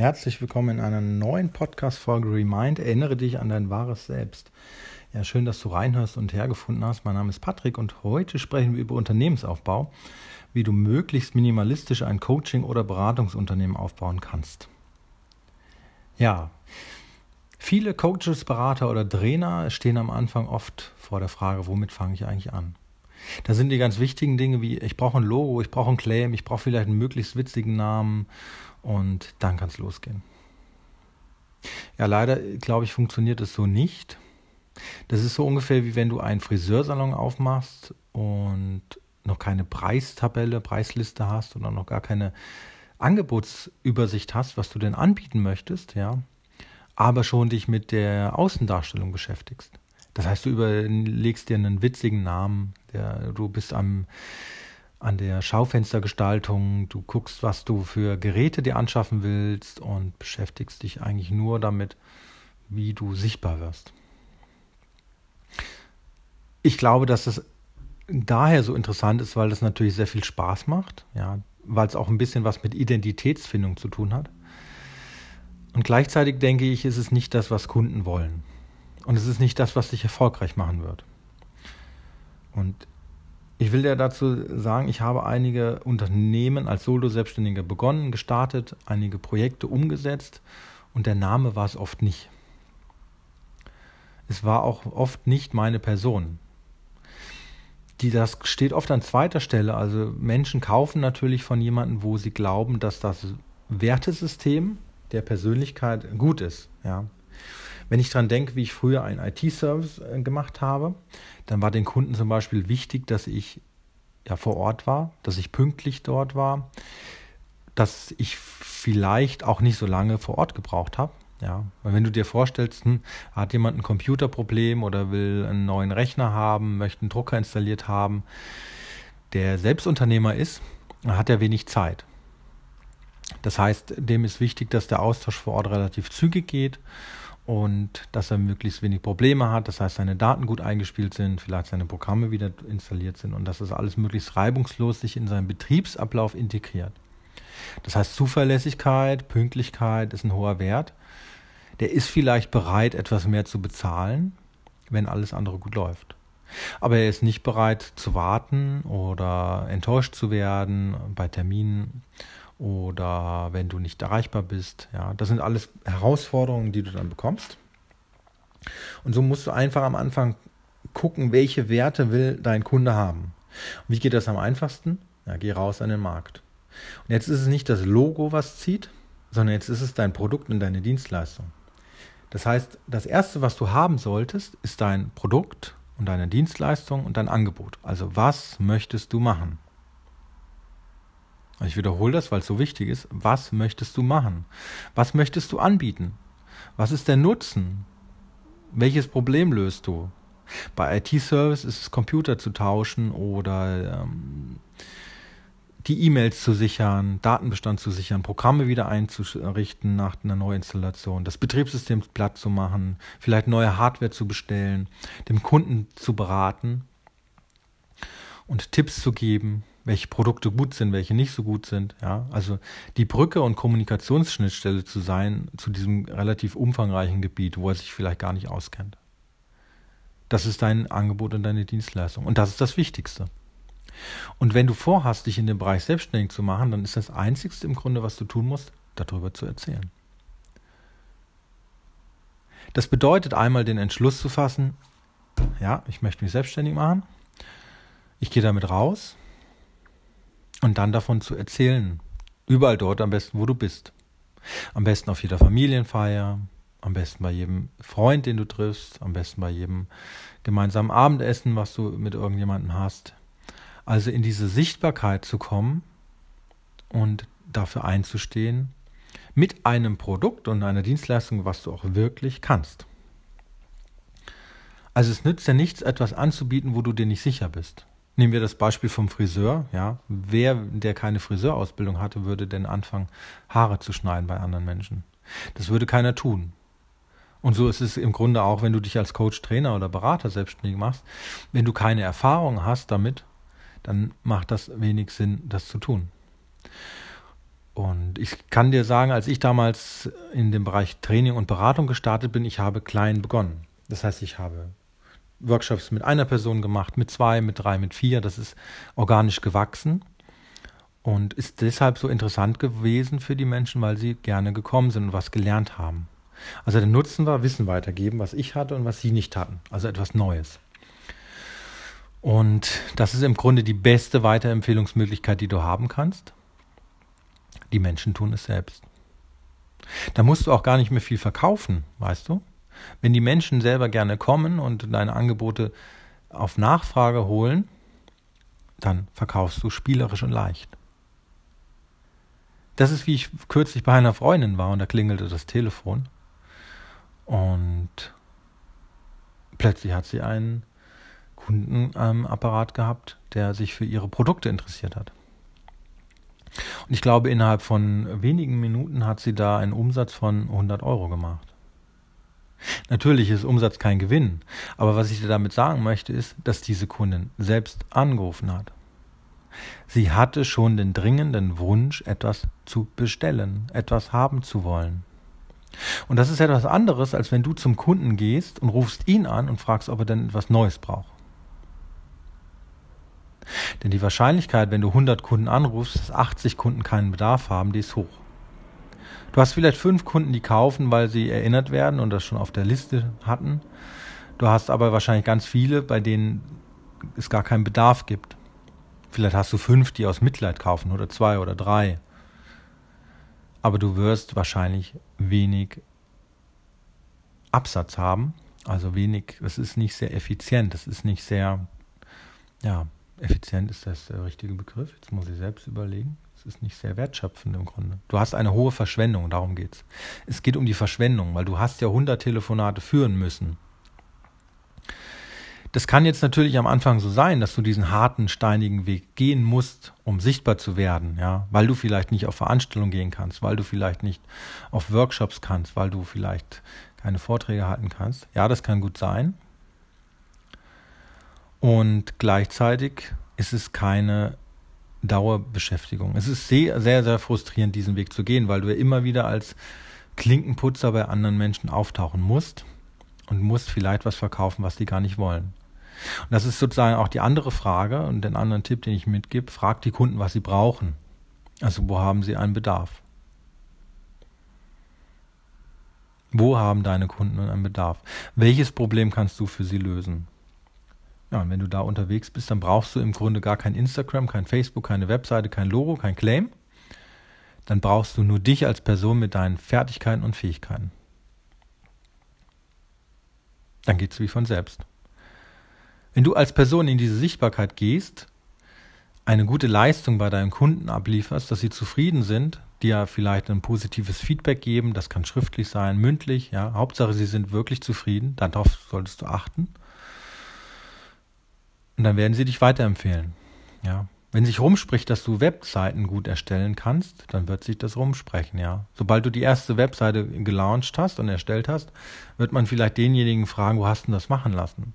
Herzlich willkommen in einer neuen Podcast-Folge Remind. Erinnere dich an dein wahres Selbst. Ja, schön, dass du reinhörst und hergefunden hast. Mein Name ist Patrick und heute sprechen wir über Unternehmensaufbau, wie du möglichst minimalistisch ein Coaching- oder Beratungsunternehmen aufbauen kannst. Ja, viele Coaches, Berater oder Trainer stehen am Anfang oft vor der Frage, womit fange ich eigentlich an? Da sind die ganz wichtigen Dinge wie, ich brauche ein Logo, ich brauche ein Claim, ich brauche vielleicht einen möglichst witzigen Namen und dann kann es losgehen. Ja, leider, glaube ich, funktioniert es so nicht. Das ist so ungefähr wie wenn du einen Friseursalon aufmachst und noch keine Preistabelle, Preisliste hast oder noch gar keine Angebotsübersicht hast, was du denn anbieten möchtest, ja, aber schon dich mit der Außendarstellung beschäftigst. Das heißt, du überlegst dir einen witzigen Namen, der, du bist am an der Schaufenstergestaltung, du guckst, was du für Geräte dir anschaffen willst und beschäftigst dich eigentlich nur damit, wie du sichtbar wirst. Ich glaube, dass das daher so interessant ist, weil das natürlich sehr viel Spaß macht, ja, weil es auch ein bisschen was mit Identitätsfindung zu tun hat. Und gleichzeitig denke ich, ist es nicht das, was Kunden wollen. Und es ist nicht das, was dich erfolgreich machen wird. Und ich will ja dazu sagen, ich habe einige Unternehmen als Solo-Selbstständiger begonnen, gestartet, einige Projekte umgesetzt und der Name war es oft nicht. Es war auch oft nicht meine Person. Die, das steht oft an zweiter Stelle. Also Menschen kaufen natürlich von jemandem, wo sie glauben, dass das Wertesystem der Persönlichkeit gut ist. Ja. Wenn ich daran denke, wie ich früher einen IT-Service äh, gemacht habe, dann war den Kunden zum Beispiel wichtig, dass ich ja vor Ort war, dass ich pünktlich dort war, dass ich vielleicht auch nicht so lange vor Ort gebraucht habe. Ja, weil wenn du dir vorstellst, hm, hat jemand ein Computerproblem oder will einen neuen Rechner haben, möchte einen Drucker installiert haben, der Selbstunternehmer ist, hat er wenig Zeit. Das heißt, dem ist wichtig, dass der Austausch vor Ort relativ zügig geht und dass er möglichst wenig Probleme hat, das heißt, seine Daten gut eingespielt sind, vielleicht seine Programme wieder installiert sind und dass das alles möglichst reibungslos sich in seinen Betriebsablauf integriert. Das heißt, Zuverlässigkeit, Pünktlichkeit ist ein hoher Wert. Der ist vielleicht bereit, etwas mehr zu bezahlen, wenn alles andere gut läuft. Aber er ist nicht bereit zu warten oder enttäuscht zu werden bei Terminen oder wenn du nicht erreichbar bist. Ja, das sind alles Herausforderungen, die du dann bekommst. Und so musst du einfach am Anfang gucken, welche Werte will dein Kunde haben. Und wie geht das am einfachsten? Ja, geh raus an den Markt. Und jetzt ist es nicht das Logo, was zieht, sondern jetzt ist es dein Produkt und deine Dienstleistung. Das heißt, das Erste, was du haben solltest, ist dein Produkt und deine Dienstleistung und dein Angebot. Also was möchtest du machen? Ich wiederhole das, weil es so wichtig ist. Was möchtest du machen? Was möchtest du anbieten? Was ist der Nutzen? Welches Problem löst du? Bei IT-Service ist es Computer zu tauschen oder ähm, die E-Mails zu sichern, Datenbestand zu sichern, Programme wieder einzurichten nach einer Neuinstallation, das Betriebssystem platt zu machen, vielleicht neue Hardware zu bestellen, dem Kunden zu beraten und Tipps zu geben, welche Produkte gut sind, welche nicht so gut sind. Ja, also die Brücke und Kommunikationsschnittstelle zu sein zu diesem relativ umfangreichen Gebiet, wo er sich vielleicht gar nicht auskennt. Das ist dein Angebot und deine Dienstleistung. Und das ist das Wichtigste. Und wenn du vorhast, dich in dem Bereich selbstständig zu machen, dann ist das Einzigste im Grunde, was du tun musst, darüber zu erzählen. Das bedeutet einmal den Entschluss zu fassen, ja, ich möchte mich selbstständig machen, ich gehe damit raus, und dann davon zu erzählen. Überall dort am besten, wo du bist. Am besten auf jeder Familienfeier, am besten bei jedem Freund, den du triffst, am besten bei jedem gemeinsamen Abendessen, was du mit irgendjemandem hast. Also in diese Sichtbarkeit zu kommen und dafür einzustehen, mit einem Produkt und einer Dienstleistung, was du auch wirklich kannst. Also es nützt ja nichts, etwas anzubieten, wo du dir nicht sicher bist. Nehmen wir das Beispiel vom Friseur, ja. Wer, der keine Friseurausbildung hatte, würde denn anfangen, Haare zu schneiden bei anderen Menschen? Das würde keiner tun. Und so ist es im Grunde auch, wenn du dich als Coach, Trainer oder Berater selbstständig machst. Wenn du keine Erfahrung hast damit, dann macht das wenig Sinn, das zu tun. Und ich kann dir sagen, als ich damals in dem Bereich Training und Beratung gestartet bin, ich habe klein begonnen. Das heißt, ich habe Workshops mit einer Person gemacht, mit zwei, mit drei, mit vier. Das ist organisch gewachsen und ist deshalb so interessant gewesen für die Menschen, weil sie gerne gekommen sind und was gelernt haben. Also der Nutzen war Wissen weitergeben, was ich hatte und was sie nicht hatten. Also etwas Neues. Und das ist im Grunde die beste Weiterempfehlungsmöglichkeit, die du haben kannst. Die Menschen tun es selbst. Da musst du auch gar nicht mehr viel verkaufen, weißt du? Wenn die Menschen selber gerne kommen und deine Angebote auf Nachfrage holen, dann verkaufst du spielerisch und leicht. Das ist wie ich kürzlich bei einer Freundin war und da klingelte das Telefon. Und plötzlich hat sie einen Kundenapparat gehabt, der sich für ihre Produkte interessiert hat. Und ich glaube, innerhalb von wenigen Minuten hat sie da einen Umsatz von 100 Euro gemacht. Natürlich ist Umsatz kein Gewinn, aber was ich dir damit sagen möchte, ist, dass diese Kundin selbst angerufen hat. Sie hatte schon den dringenden Wunsch, etwas zu bestellen, etwas haben zu wollen. Und das ist etwas anderes, als wenn du zum Kunden gehst und rufst ihn an und fragst, ob er denn etwas Neues braucht. Denn die Wahrscheinlichkeit, wenn du 100 Kunden anrufst, dass 80 Kunden keinen Bedarf haben, die ist hoch. Du hast vielleicht fünf Kunden, die kaufen, weil sie erinnert werden und das schon auf der Liste hatten. Du hast aber wahrscheinlich ganz viele, bei denen es gar keinen Bedarf gibt. Vielleicht hast du fünf, die aus Mitleid kaufen oder zwei oder drei. Aber du wirst wahrscheinlich wenig Absatz haben. Also wenig, das ist nicht sehr effizient, das ist nicht sehr, ja, effizient ist das der richtige Begriff. Jetzt muss ich selbst überlegen. Es ist nicht sehr wertschöpfend im Grunde. Du hast eine hohe Verschwendung, darum geht's. Es geht um die Verschwendung, weil du hast ja 100 Telefonate führen müssen. Das kann jetzt natürlich am Anfang so sein, dass du diesen harten, steinigen Weg gehen musst, um sichtbar zu werden, ja, weil du vielleicht nicht auf Veranstaltungen gehen kannst, weil du vielleicht nicht auf Workshops kannst, weil du vielleicht keine Vorträge halten kannst. Ja, das kann gut sein. Und gleichzeitig ist es keine Dauerbeschäftigung. Es ist sehr, sehr, sehr frustrierend, diesen Weg zu gehen, weil du ja immer wieder als Klinkenputzer bei anderen Menschen auftauchen musst und musst vielleicht was verkaufen, was die gar nicht wollen. Und das ist sozusagen auch die andere Frage und den anderen Tipp, den ich mitgebe. Frag die Kunden, was sie brauchen. Also wo haben sie einen Bedarf? Wo haben deine Kunden einen Bedarf? Welches Problem kannst du für sie lösen? Ja, und wenn du da unterwegs bist, dann brauchst du im Grunde gar kein Instagram, kein Facebook, keine Webseite, kein Logo, kein Claim. Dann brauchst du nur dich als Person mit deinen Fertigkeiten und Fähigkeiten. Dann geht es wie von selbst. Wenn du als Person in diese Sichtbarkeit gehst, eine gute Leistung bei deinen Kunden ablieferst, dass sie zufrieden sind, dir vielleicht ein positives Feedback geben, das kann schriftlich sein, mündlich, ja, Hauptsache sie sind wirklich zufrieden, darauf solltest du achten. Und dann werden sie dich weiterempfehlen. Ja. Wenn sich rumspricht, dass du Webseiten gut erstellen kannst, dann wird sich das rumsprechen, ja. Sobald du die erste Webseite gelauncht hast und erstellt hast, wird man vielleicht denjenigen fragen, wo hast du das machen lassen?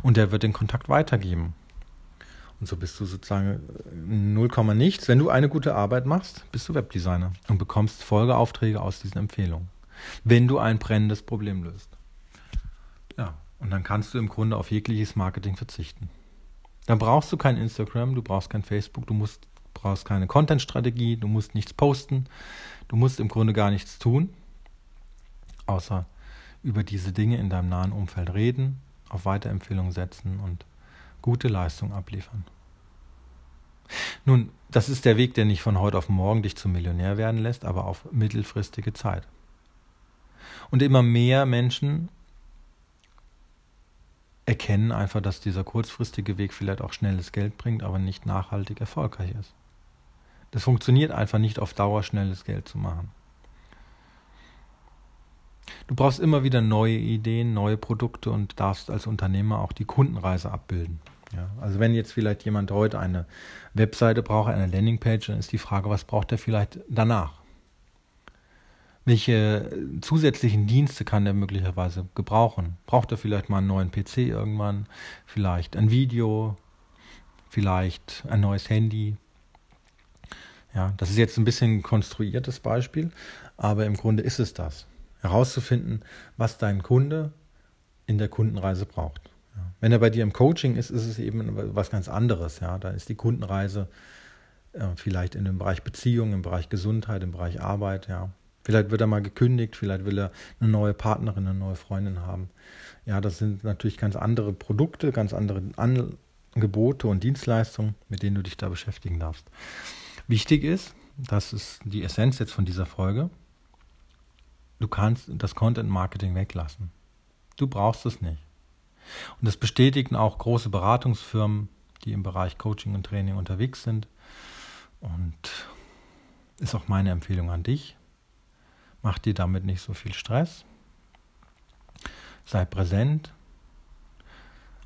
Und der wird den Kontakt weitergeben. Und so bist du sozusagen 0, nichts. Wenn du eine gute Arbeit machst, bist du Webdesigner und bekommst Folgeaufträge aus diesen Empfehlungen. Wenn du ein brennendes Problem löst. Ja, und dann kannst du im Grunde auf jegliches Marketing verzichten. Dann brauchst du kein Instagram, du brauchst kein Facebook, du musst, brauchst keine Content-Strategie, du musst nichts posten, du musst im Grunde gar nichts tun, außer über diese Dinge in deinem nahen Umfeld reden, auf Weiterempfehlungen setzen und gute Leistung abliefern. Nun, das ist der Weg, der nicht von heute auf morgen dich zum Millionär werden lässt, aber auf mittelfristige Zeit. Und immer mehr Menschen erkennen einfach, dass dieser kurzfristige Weg vielleicht auch schnelles Geld bringt, aber nicht nachhaltig erfolgreich ist. Das funktioniert einfach nicht auf Dauer schnelles Geld zu machen. Du brauchst immer wieder neue Ideen, neue Produkte und darfst als Unternehmer auch die Kundenreise abbilden. Ja, also wenn jetzt vielleicht jemand heute eine Webseite braucht, eine Landingpage, dann ist die Frage, was braucht er vielleicht danach? Welche zusätzlichen Dienste kann er möglicherweise gebrauchen? Braucht er vielleicht mal einen neuen PC irgendwann? Vielleicht ein Video? Vielleicht ein neues Handy? Ja, das ist jetzt ein bisschen ein konstruiertes Beispiel, aber im Grunde ist es das. Herauszufinden, was dein Kunde in der Kundenreise braucht. Ja. Wenn er bei dir im Coaching ist, ist es eben was ganz anderes. Ja, da ist die Kundenreise äh, vielleicht in dem Bereich Beziehung, im Bereich Gesundheit, im Bereich Arbeit. Ja, vielleicht wird er mal gekündigt, vielleicht will er eine neue Partnerin, eine neue Freundin haben. Ja, das sind natürlich ganz andere Produkte, ganz andere Angebote und Dienstleistungen, mit denen du dich da beschäftigen darfst. Wichtig ist, das ist die Essenz jetzt von dieser Folge, du kannst das Content Marketing weglassen. Du brauchst es nicht. Und das bestätigen auch große Beratungsfirmen, die im Bereich Coaching und Training unterwegs sind. Und ist auch meine Empfehlung an dich. Mach dir damit nicht so viel Stress. Sei präsent,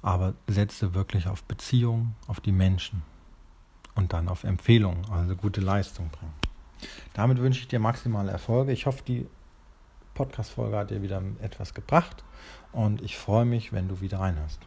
aber setze wirklich auf Beziehungen, auf die Menschen und dann auf Empfehlungen, also gute Leistung bringen. Damit wünsche ich dir maximale Erfolge. Ich hoffe, die Podcast-Folge hat dir wieder etwas gebracht und ich freue mich, wenn du wieder reinhörst.